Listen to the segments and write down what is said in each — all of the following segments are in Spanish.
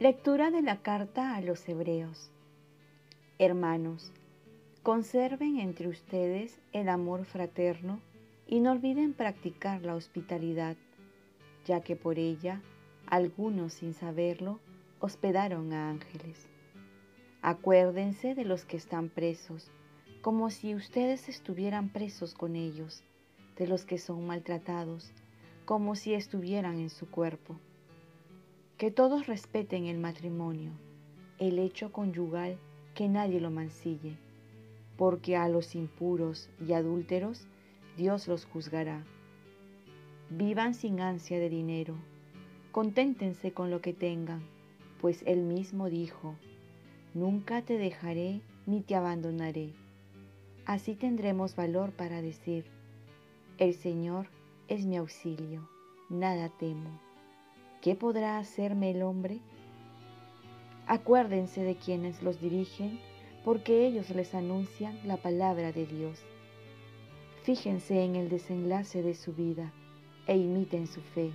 Lectura de la carta a los Hebreos. Hermanos, conserven entre ustedes el amor fraterno y no olviden practicar la hospitalidad, ya que por ella algunos sin saberlo hospedaron a ángeles. Acuérdense de los que están presos, como si ustedes estuvieran presos con ellos, de los que son maltratados, como si estuvieran en su cuerpo que todos respeten el matrimonio, el hecho conyugal, que nadie lo mancille, porque a los impuros y adúlteros Dios los juzgará. Vivan sin ansia de dinero, conténtense con lo que tengan, pues Él mismo dijo, Nunca te dejaré ni te abandonaré. Así tendremos valor para decir, El Señor es mi auxilio, nada temo. ¿Qué podrá hacerme el hombre? Acuérdense de quienes los dirigen, porque ellos les anuncian la palabra de Dios. Fíjense en el desenlace de su vida e imiten su fe.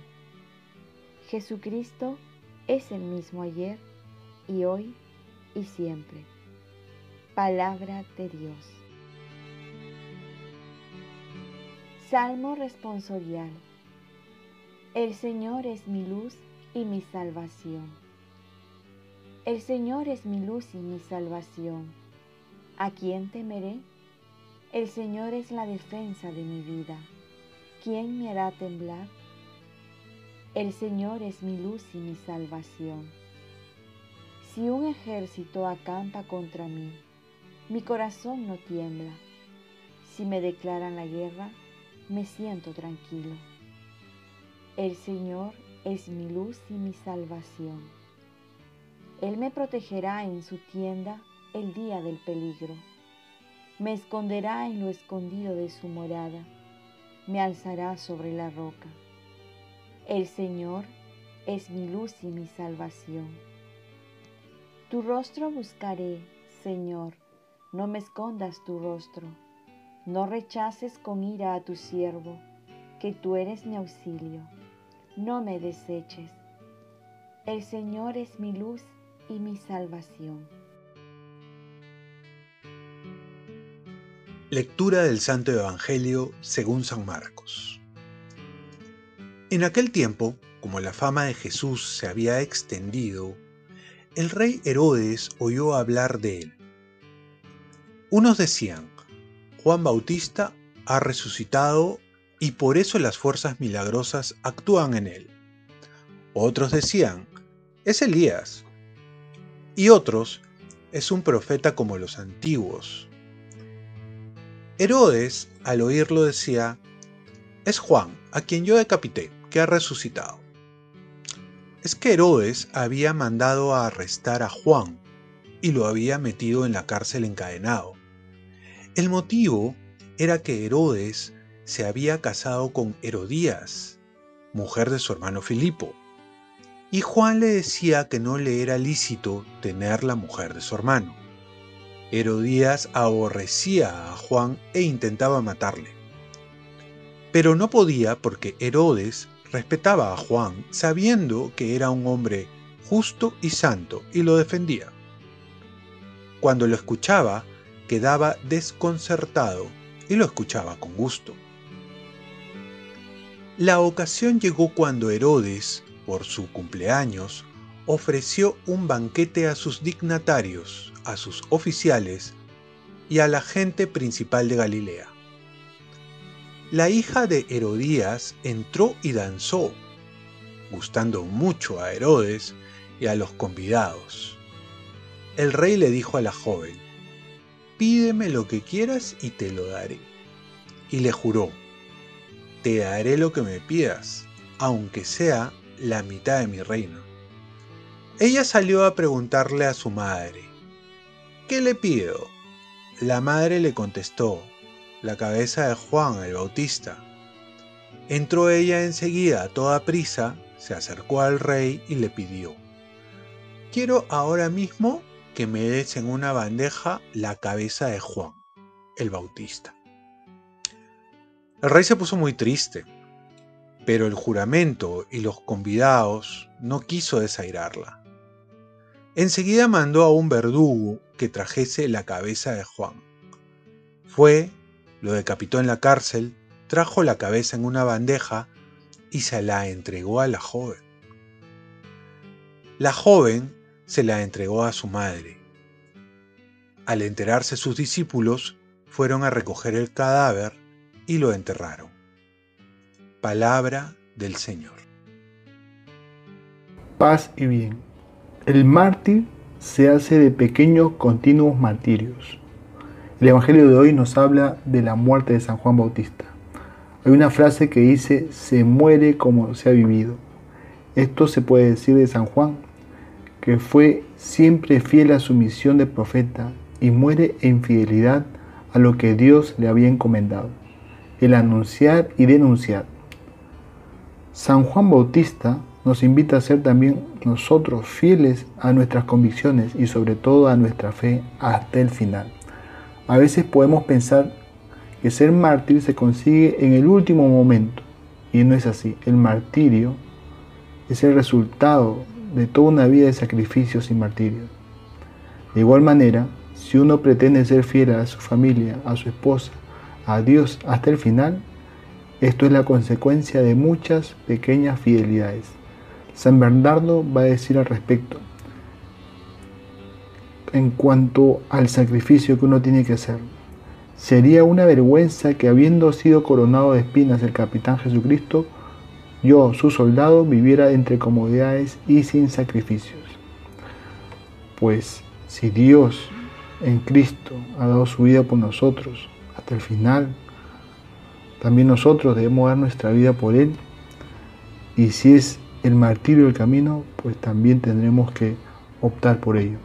Jesucristo es el mismo ayer y hoy y siempre. Palabra de Dios. Salmo responsorial. El Señor es mi luz y mi salvación. El Señor es mi luz y mi salvación. ¿A quién temeré? El Señor es la defensa de mi vida. ¿Quién me hará temblar? El Señor es mi luz y mi salvación. Si un ejército acampa contra mí, mi corazón no tiembla. Si me declaran la guerra, me siento tranquilo. El Señor es mi luz y mi salvación. Él me protegerá en su tienda el día del peligro. Me esconderá en lo escondido de su morada. Me alzará sobre la roca. El Señor es mi luz y mi salvación. Tu rostro buscaré, Señor, no me escondas tu rostro. No rechaces con ira a tu siervo, que tú eres mi auxilio no me deseches. El Señor es mi luz y mi salvación. Lectura del Santo Evangelio según San Marcos. En aquel tiempo, como la fama de Jesús se había extendido, el rey Herodes oyó hablar de él. Unos decían, Juan Bautista ha resucitado y por eso las fuerzas milagrosas actúan en él. Otros decían, es Elías. Y otros, es un profeta como los antiguos. Herodes, al oírlo, decía, es Juan, a quien yo decapité, que ha resucitado. Es que Herodes había mandado a arrestar a Juan y lo había metido en la cárcel encadenado. El motivo era que Herodes se había casado con Herodías, mujer de su hermano Filipo, y Juan le decía que no le era lícito tener la mujer de su hermano. Herodías aborrecía a Juan e intentaba matarle. Pero no podía porque Herodes respetaba a Juan sabiendo que era un hombre justo y santo y lo defendía. Cuando lo escuchaba, quedaba desconcertado y lo escuchaba con gusto. La ocasión llegó cuando Herodes, por su cumpleaños, ofreció un banquete a sus dignatarios, a sus oficiales y a la gente principal de Galilea. La hija de Herodías entró y danzó, gustando mucho a Herodes y a los convidados. El rey le dijo a la joven, Pídeme lo que quieras y te lo daré. Y le juró, te daré lo que me pidas, aunque sea la mitad de mi reino. Ella salió a preguntarle a su madre, ¿qué le pido? La madre le contestó, la cabeza de Juan el Bautista. Entró ella enseguida a toda prisa, se acercó al rey y le pidió, quiero ahora mismo que me des en una bandeja la cabeza de Juan el Bautista. El rey se puso muy triste, pero el juramento y los convidados no quiso desairarla. enseguida mandó a un verdugo que trajese la cabeza de Juan. Fue, lo decapitó en la cárcel, trajo la cabeza en una bandeja y se la entregó a la joven. La joven se la entregó a su madre. Al enterarse sus discípulos, fueron a recoger el cadáver y lo enterraron. Palabra del Señor. Paz y bien. El mártir se hace de pequeños continuos martirios. El Evangelio de hoy nos habla de la muerte de San Juan Bautista. Hay una frase que dice, se muere como se ha vivido. Esto se puede decir de San Juan, que fue siempre fiel a su misión de profeta y muere en fidelidad a lo que Dios le había encomendado, el anunciar y denunciar. San Juan Bautista nos invita a ser también nosotros fieles a nuestras convicciones y sobre todo a nuestra fe hasta el final. A veces podemos pensar que ser mártir se consigue en el último momento y no es así. El martirio es el resultado de toda una vida de sacrificios y martirios. De igual manera, si uno pretende ser fiel a su familia, a su esposa, a Dios hasta el final, esto es la consecuencia de muchas pequeñas fidelidades. San Bernardo va a decir al respecto, en cuanto al sacrificio que uno tiene que hacer. Sería una vergüenza que habiendo sido coronado de espinas el capitán Jesucristo, yo, su soldado, viviera entre comodidades y sin sacrificios. Pues si Dios en Cristo ha dado su vida por nosotros hasta el final, también nosotros debemos dar nuestra vida por Él. Y si es el martirio del camino, pues también tendremos que optar por ello.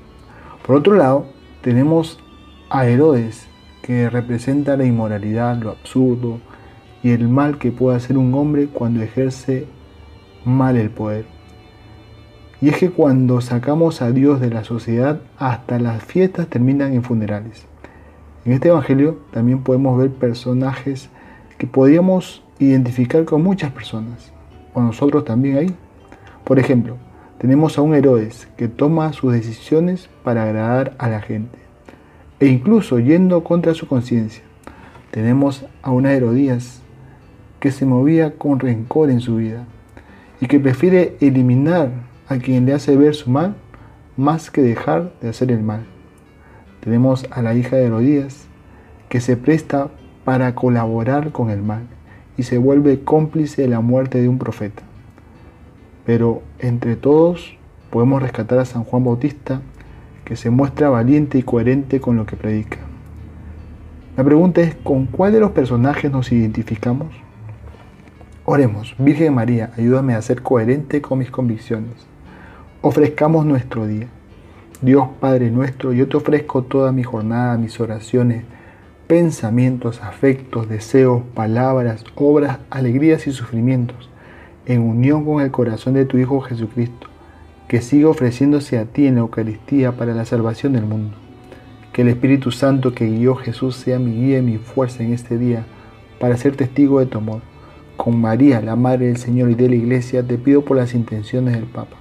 Por otro lado, tenemos a Herodes, que representa la inmoralidad, lo absurdo y el mal que puede hacer un hombre cuando ejerce mal el poder. Y es que cuando sacamos a Dios de la sociedad, hasta las fiestas terminan en funerales. En este Evangelio también podemos ver personajes que podríamos identificar con muchas personas, o nosotros también ahí. Por ejemplo, tenemos a un Herodes que toma sus decisiones para agradar a la gente, e incluso yendo contra su conciencia. Tenemos a una Herodías que se movía con rencor en su vida y que prefiere eliminar a quien le hace ver su mal más que dejar de hacer el mal. Tenemos a la hija de Herodías que se presta para colaborar con el mal y se vuelve cómplice de la muerte de un profeta. Pero entre todos podemos rescatar a San Juan Bautista, que se muestra valiente y coherente con lo que predica. La pregunta es, ¿con cuál de los personajes nos identificamos? Oremos, Virgen María, ayúdame a ser coherente con mis convicciones. Ofrezcamos nuestro día. Dios Padre nuestro, yo te ofrezco toda mi jornada, mis oraciones, pensamientos, afectos, deseos, palabras, obras, alegrías y sufrimientos en unión con el corazón de tu Hijo Jesucristo, que siga ofreciéndose a ti en la Eucaristía para la salvación del mundo. Que el Espíritu Santo que guió Jesús sea mi guía y mi fuerza en este día para ser testigo de tu amor. Con María, la Madre del Señor y de la Iglesia, te pido por las intenciones del Papa.